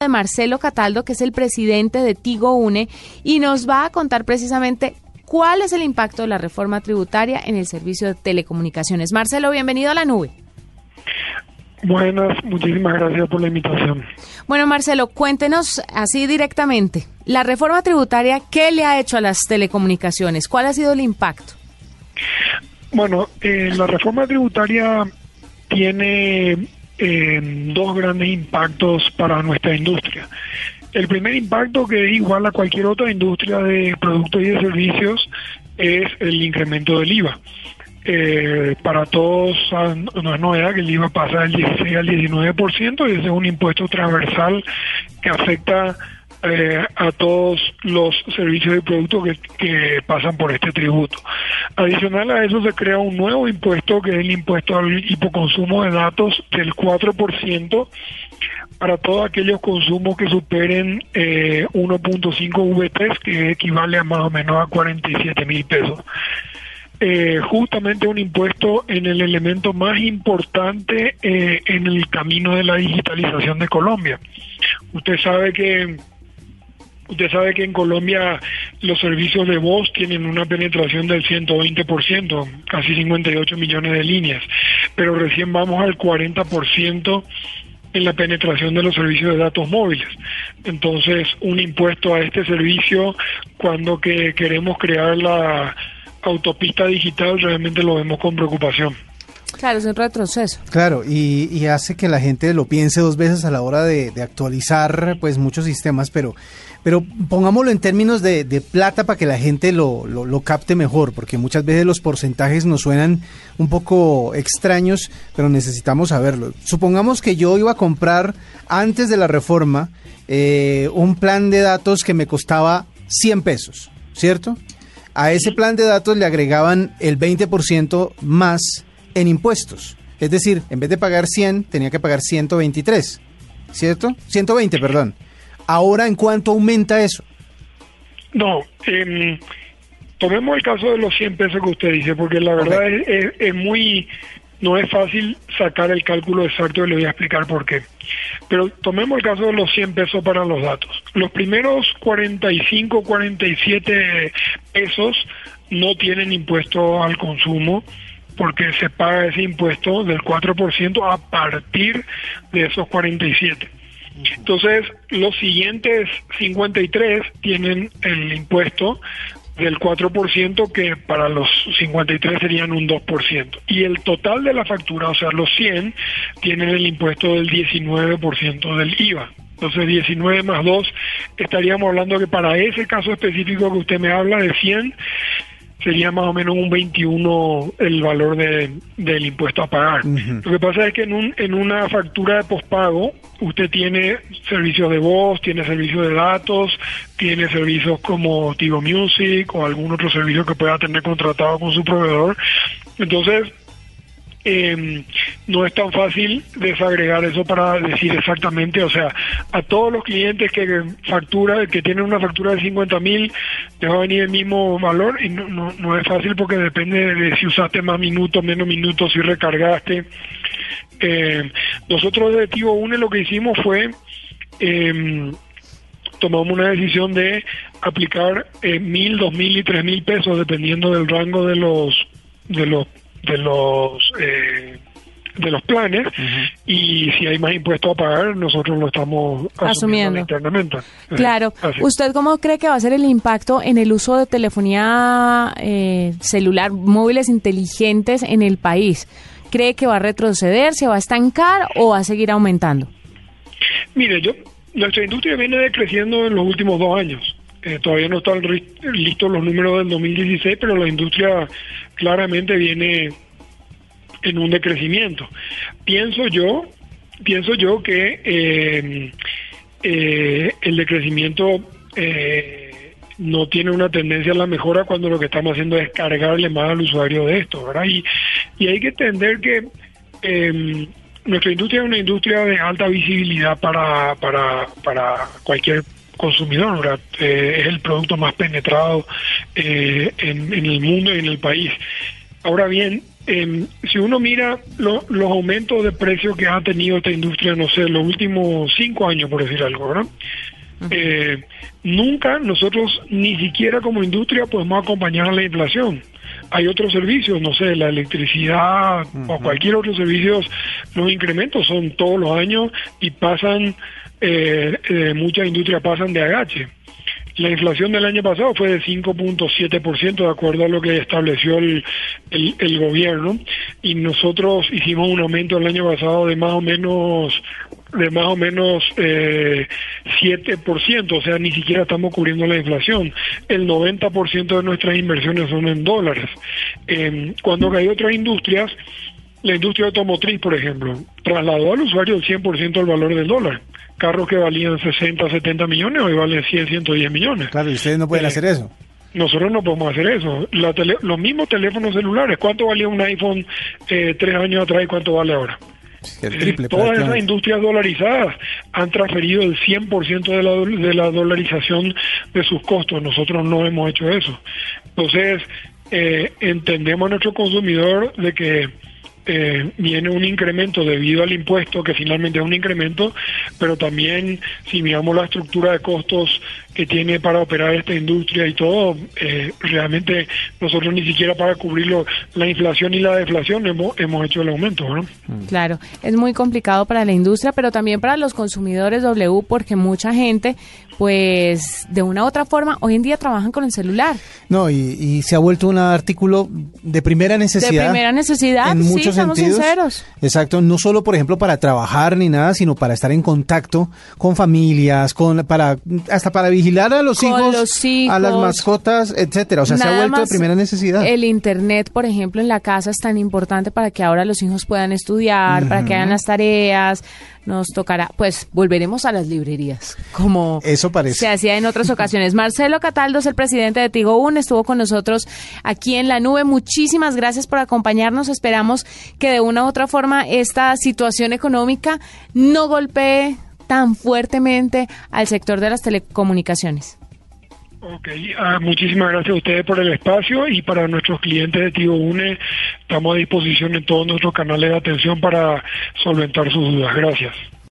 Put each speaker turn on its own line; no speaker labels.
de Marcelo Cataldo, que es el presidente de Tigo Une, y nos va a contar precisamente cuál es el impacto de la reforma tributaria en el servicio de telecomunicaciones. Marcelo, bienvenido a la nube.
Buenas, muchísimas gracias por la invitación.
Bueno, Marcelo, cuéntenos así directamente, la reforma tributaria, ¿qué le ha hecho a las telecomunicaciones? ¿Cuál ha sido el impacto?
Bueno, eh, la reforma tributaria tiene dos grandes impactos para nuestra industria. El primer impacto, que es igual a cualquier otra industria de productos y de servicios, es el incremento del IVA. Eh, para todos no es novedad que el IVA pasa del 16 al 19% y ese es un impuesto transversal que afecta eh, a todos los servicios y productos que, pasan por este tributo. Adicional a eso se crea un nuevo impuesto que es el impuesto al hipoconsumo de datos del 4% para todos aquellos consumos que superen eh, 1.5 VTs, que equivale a más o menos a 47 mil pesos. Eh, justamente un impuesto en el elemento más importante eh, en el camino de la digitalización de Colombia. Usted sabe que Usted sabe que en Colombia los servicios de voz tienen una penetración del 120%, casi 58 millones de líneas, pero recién vamos al 40% en la penetración de los servicios de datos móviles. Entonces, un impuesto a este servicio, cuando que queremos crear la autopista digital, realmente lo vemos con preocupación.
Claro, es un retroceso.
Claro, y, hace que la gente lo piense dos veces a la hora de, actualizar pues muchos sistemas, pero, pero pongámoslo en términos de, plata para que la gente lo, lo, capte mejor, porque muchas veces los porcentajes nos suenan un poco extraños, pero necesitamos saberlo. Supongamos que yo iba a comprar antes de la reforma eh, un plan de datos que me costaba 100 pesos, ¿cierto? A ese plan de datos le agregaban el 20% más en impuestos. Es decir, en vez de pagar 100, tenía que pagar 123, ¿cierto? 120, perdón. Ahora, ¿en cuánto aumenta eso?
No, eh, tomemos el caso de los 100 pesos que usted dice, porque la verdad es, muy, no es fácil sacar el cálculo exacto y le voy a explicar por qué. Pero tomemos el caso de los 100 pesos para los datos. Los primeros 45, 47 pesos no tienen impuesto al consumo porque se paga ese impuesto del 4% a partir de esos 47. Entonces, los siguientes 53 tienen el impuesto del 4% que para los 53 serían un 2%. Y el total de la factura, o sea, los 100, tienen el impuesto del 19% del IVA. Entonces 19 más 2, estaríamos hablando que para ese caso específico que usted me habla de 100, sería más o menos un 21 el valor de, del impuesto a pagar. Lo que pasa es que en, un, en una factura de pospago usted tiene servicios de voz, tiene servicios de datos, tiene servicios como Tigo Music o algún otro servicio que pueda tener contratado con su proveedor. Entonces, eh, no es tan fácil desagregar eso para decir exactamente, o sea, a todos los clientes que factura, que tienen una factura de 50 mil, te va a venir el mismo valor y no, no, es fácil porque depende de si usaste más minutos, menos minutos, si recargaste. Eh, nosotros de Tivo UNE lo que hicimos fue... Eh, tomamos una decisión de aplicar eh, mil, dos mil y tres mil pesos dependiendo del rango de los de los de los eh, de los planes y si hay más impuestos a pagar nosotros lo estamos asumiendo, internamente.
Claro. ¿Usted cómo cree que va a ser el impacto en el uso de telefonía eh, celular, móviles inteligentes en el país? ¿Cree que va a retroceder, se va a estancar o va a seguir aumentando?
Mire, yo nuestra industria viene decreciendo en los últimos dos años. Eh, todavía no están listos los números del 2016, pero la industria claramente viene en un decrecimiento. Pienso yo, pienso yo que eh, eh, el decrecimiento no tiene una tendencia a la mejora cuando lo que estamos haciendo es cargarle más al usuario de esto, ¿verdad? Y, y hay que entender que nuestra industria es una industria de alta visibilidad para, para, para cualquier consumidor, eh, es el producto más penetrado eh, en, el mundo y en el país. Ahora bien, em, si uno mira los aumentos de precios que ha tenido esta industria, no sé, los últimos cinco años, por decir algo, ¿verdad? Eh, nunca nosotros, ni siquiera como industria, podemos acompañar a la inflación. Hay otros servicios, no sé, la electricidad o cualquier otro servicio, los incrementos son todos los años y pasan, eh, eh, muchas industrias pasan de agache. La inflación del año pasado fue de 5.7%, de acuerdo a lo que estableció el, el, gobierno, y nosotros hicimos un aumento el año pasado de más o menos de más o menos eh, 7%, o sea, ni siquiera estamos cubriendo la inflación. El 90% de nuestras inversiones son en dólares. Eh, cuando hay otras industrias, la industria automotriz, por ejemplo, trasladó al usuario el 100% del valor del dólar carros que valían 60, 70 millones, hoy valen 100, 110 millones.
Claro, y ustedes no pueden eh, hacer eso.
Nosotros no podemos hacer eso. los mismos teléfonos celulares, ¿cuánto valía un iPhone eh, tres años atrás y cuánto vale ahora? El triple, eh, todas esas industrias dolarizadas han transferido el 100% de la, de la dolarización de sus costos. Nosotros no hemos hecho eso. Entonces, eh, entendemos a nuestro consumidor de que eh, viene un incremento debido al impuesto, que finalmente es un incremento, pero también si miramos la estructura de costos que tiene para operar esta industria y todo, eh, realmente nosotros ni siquiera para cubrirlo la inflación y la deflación hemos, hemos hecho el aumento. ¿no?
Mm. Claro, es muy complicado para la industria, pero también para los consumidores W, porque mucha gente, pues de una u otra forma, hoy en día trabajan con el celular.
No, y, se ha vuelto un artículo de primera necesidad.
De primera necesidad, en muchos sentidos.
Exacto, no solo, por ejemplo, para trabajar ni nada, sino para estar en contacto con familias, con para hasta para vigilar a los, hijos, a las mascotas, etcétera. O sea, se ha vuelto de primera necesidad.
El internet, por ejemplo, en la casa es tan importante para que ahora los hijos puedan estudiar, para que hagan las tareas. Nos tocará, pues volveremos a las librerías, como
Eso parece.
se hacía en otras ocasiones. Marcelo Cataldo es el presidente de Tigo Un, estuvo con nosotros aquí en la nube. Muchísimas gracias por acompañarnos. Esperamos que de una u otra forma esta situación económica no golpee tan fuertemente al sector de las telecomunicaciones.
Ok, ah, muchísimas gracias a ustedes por el espacio y para nuestros clientes de Tigo Une estamos a disposición en todos nuestros canales de atención para solventar sus dudas. Gracias.